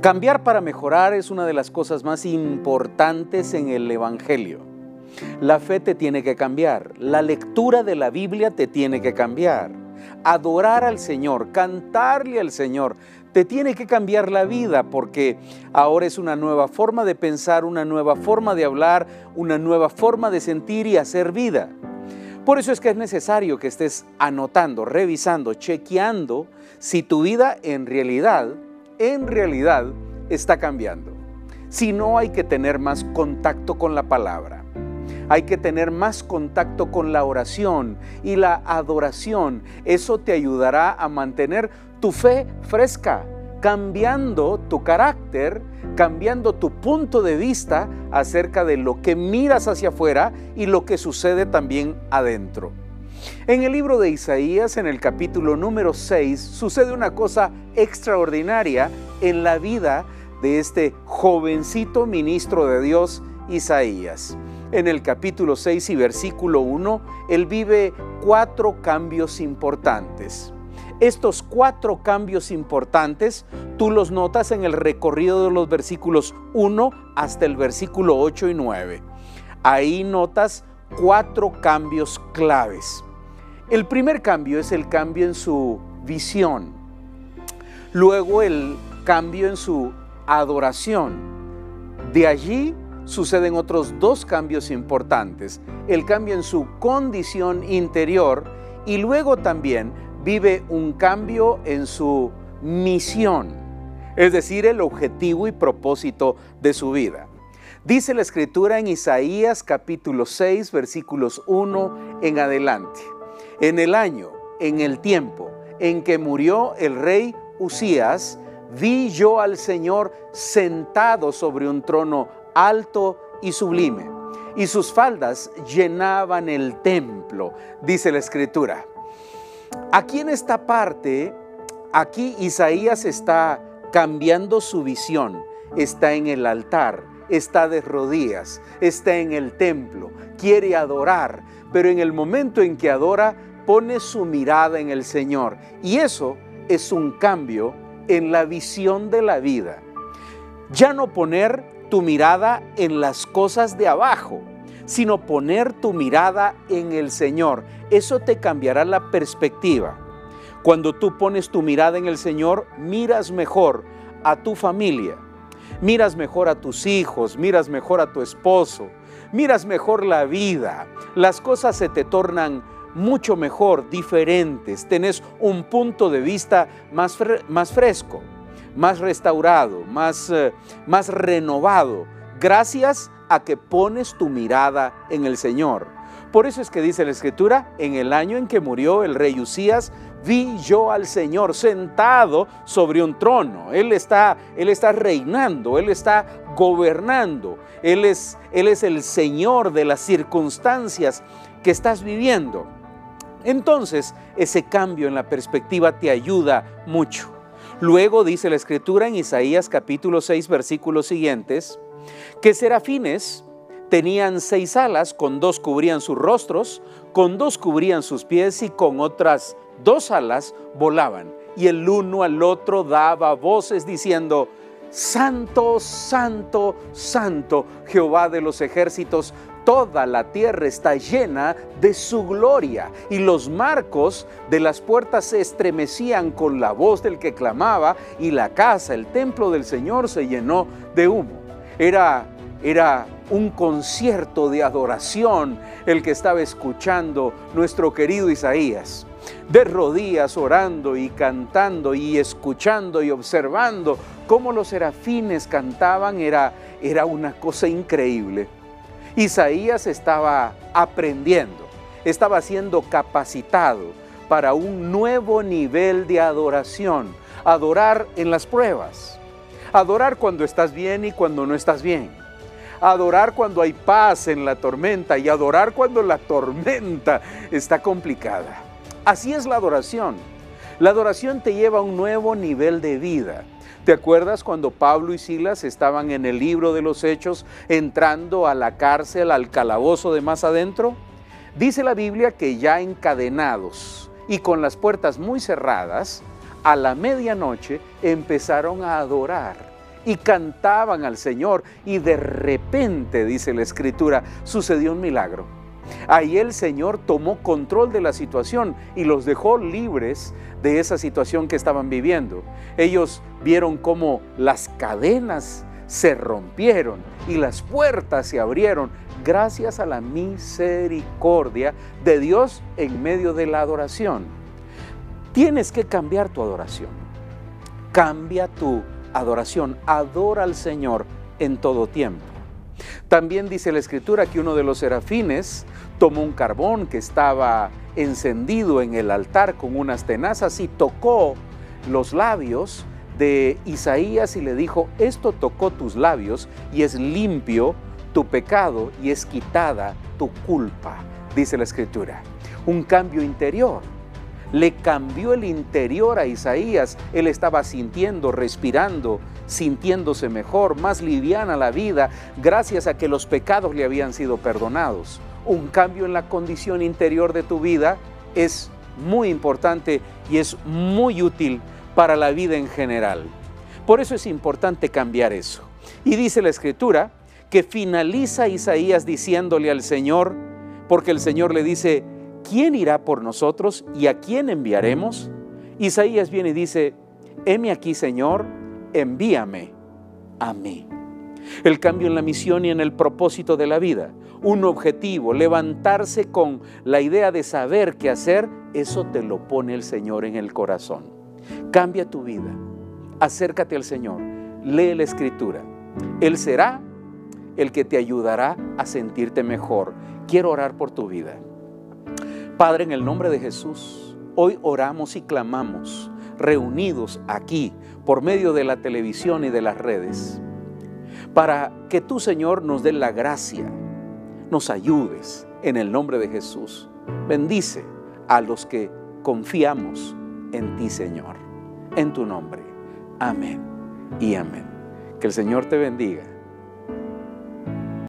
Cambiar para mejorar es una de las cosas más importantes en el Evangelio. La fe te tiene que cambiar, la lectura de la Biblia te tiene que cambiar, adorar al Señor, cantarle al Señor, te tiene que cambiar la vida porque ahora es una nueva forma de pensar, una nueva forma de hablar, una nueva forma de sentir y hacer vida. Por eso es que es necesario que estés anotando, revisando, chequeando si tu vida en realidad en realidad está cambiando. Si no, hay que tener más contacto con la palabra. Hay que tener más contacto con la oración y la adoración. Eso te ayudará a mantener tu fe fresca, cambiando tu carácter, cambiando tu punto de vista acerca de lo que miras hacia afuera y lo que sucede también adentro. En el libro de Isaías, en el capítulo número 6, sucede una cosa extraordinaria en la vida de este jovencito ministro de Dios, Isaías. En el capítulo 6 y versículo 1, él vive cuatro cambios importantes. Estos cuatro cambios importantes tú los notas en el recorrido de los versículos 1 hasta el versículo 8 y 9. Ahí notas cuatro cambios claves. El primer cambio es el cambio en su visión. Luego el cambio en su adoración. De allí suceden otros dos cambios importantes. El cambio en su condición interior y luego también vive un cambio en su misión, es decir, el objetivo y propósito de su vida. Dice la escritura en Isaías capítulo 6 versículos 1 en adelante en el año, en el tiempo en que murió el rey Usías, vi yo al Señor sentado sobre un trono alto y sublime, y sus faldas llenaban el templo, dice la escritura. Aquí en esta parte, aquí Isaías está cambiando su visión, está en el altar, está de rodillas, está en el templo, quiere adorar, pero en el momento en que adora, pone su mirada en el Señor. Y eso es un cambio en la visión de la vida. Ya no poner tu mirada en las cosas de abajo, sino poner tu mirada en el Señor. Eso te cambiará la perspectiva. Cuando tú pones tu mirada en el Señor, miras mejor a tu familia, miras mejor a tus hijos, miras mejor a tu esposo, miras mejor la vida. Las cosas se te tornan mucho mejor, diferentes, tenés un punto de vista más, más fresco, más restaurado, más, eh, más renovado, gracias a que pones tu mirada en el Señor. Por eso es que dice la Escritura, en el año en que murió el rey Usías, vi yo al Señor sentado sobre un trono. Él está, él está reinando, Él está gobernando. Él es, él es el Señor de las circunstancias que estás viviendo. Entonces, ese cambio en la perspectiva te ayuda mucho. Luego dice la escritura en Isaías capítulo 6 versículos siguientes, que serafines tenían seis alas, con dos cubrían sus rostros, con dos cubrían sus pies y con otras dos alas volaban. Y el uno al otro daba voces diciendo, Santo, Santo, Santo, Jehová de los ejércitos, toda la tierra está llena de su gloria y los marcos de las puertas se estremecían con la voz del que clamaba y la casa, el templo del Señor se llenó de humo. Era, era un concierto de adoración el que estaba escuchando nuestro querido Isaías. De rodillas orando y cantando y escuchando y observando cómo los serafines cantaban era, era una cosa increíble. Isaías estaba aprendiendo, estaba siendo capacitado para un nuevo nivel de adoración, adorar en las pruebas, adorar cuando estás bien y cuando no estás bien, adorar cuando hay paz en la tormenta y adorar cuando la tormenta está complicada. Así es la adoración. La adoración te lleva a un nuevo nivel de vida. ¿Te acuerdas cuando Pablo y Silas estaban en el libro de los Hechos entrando a la cárcel, al calabozo de más adentro? Dice la Biblia que ya encadenados y con las puertas muy cerradas, A la medianoche empezaron a adorar y cantaban al Señor y de repente, dice la escritura, sucedió un milagro. Ahí el Señor tomó control de la situación y los dejó libres de esa situación que estaban viviendo. Ellos vieron cómo las cadenas se rompieron y las puertas se abrieron gracias a la misericordia de Dios en medio de la adoración. Tienes que cambiar tu adoración. Cambia tu adoración. Adora al Señor en todo tiempo. También dice la escritura que uno de los serafines tomó un carbón que estaba encendido en el altar con unas tenazas y tocó los labios de Isaías y le dijo, esto tocó tus labios y es limpio tu pecado y es quitada tu culpa, dice la escritura. Un cambio interior. Le cambió el interior a Isaías. Él estaba sintiendo, respirando, sintiéndose mejor, más liviana la vida, gracias a que los pecados le habían sido perdonados. Un cambio en la condición interior de tu vida es muy importante y es muy útil para la vida en general. Por eso es importante cambiar eso. Y dice la escritura que finaliza Isaías diciéndole al Señor, porque el Señor le dice, ¿quién irá por nosotros y a quién enviaremos? Isaías viene y dice, heme aquí Señor, envíame a mí. El cambio en la misión y en el propósito de la vida, un objetivo, levantarse con la idea de saber qué hacer, eso te lo pone el Señor en el corazón. Cambia tu vida, acércate al Señor, lee la Escritura. Él será el que te ayudará a sentirte mejor. Quiero orar por tu vida. Padre, en el nombre de Jesús, hoy oramos y clamamos, reunidos aquí por medio de la televisión y de las redes, para que tú, Señor, nos dé la gracia, nos ayudes en el nombre de Jesús. Bendice a los que confiamos en ti, Señor. En tu nombre. Amén y amén. Que el Señor te bendiga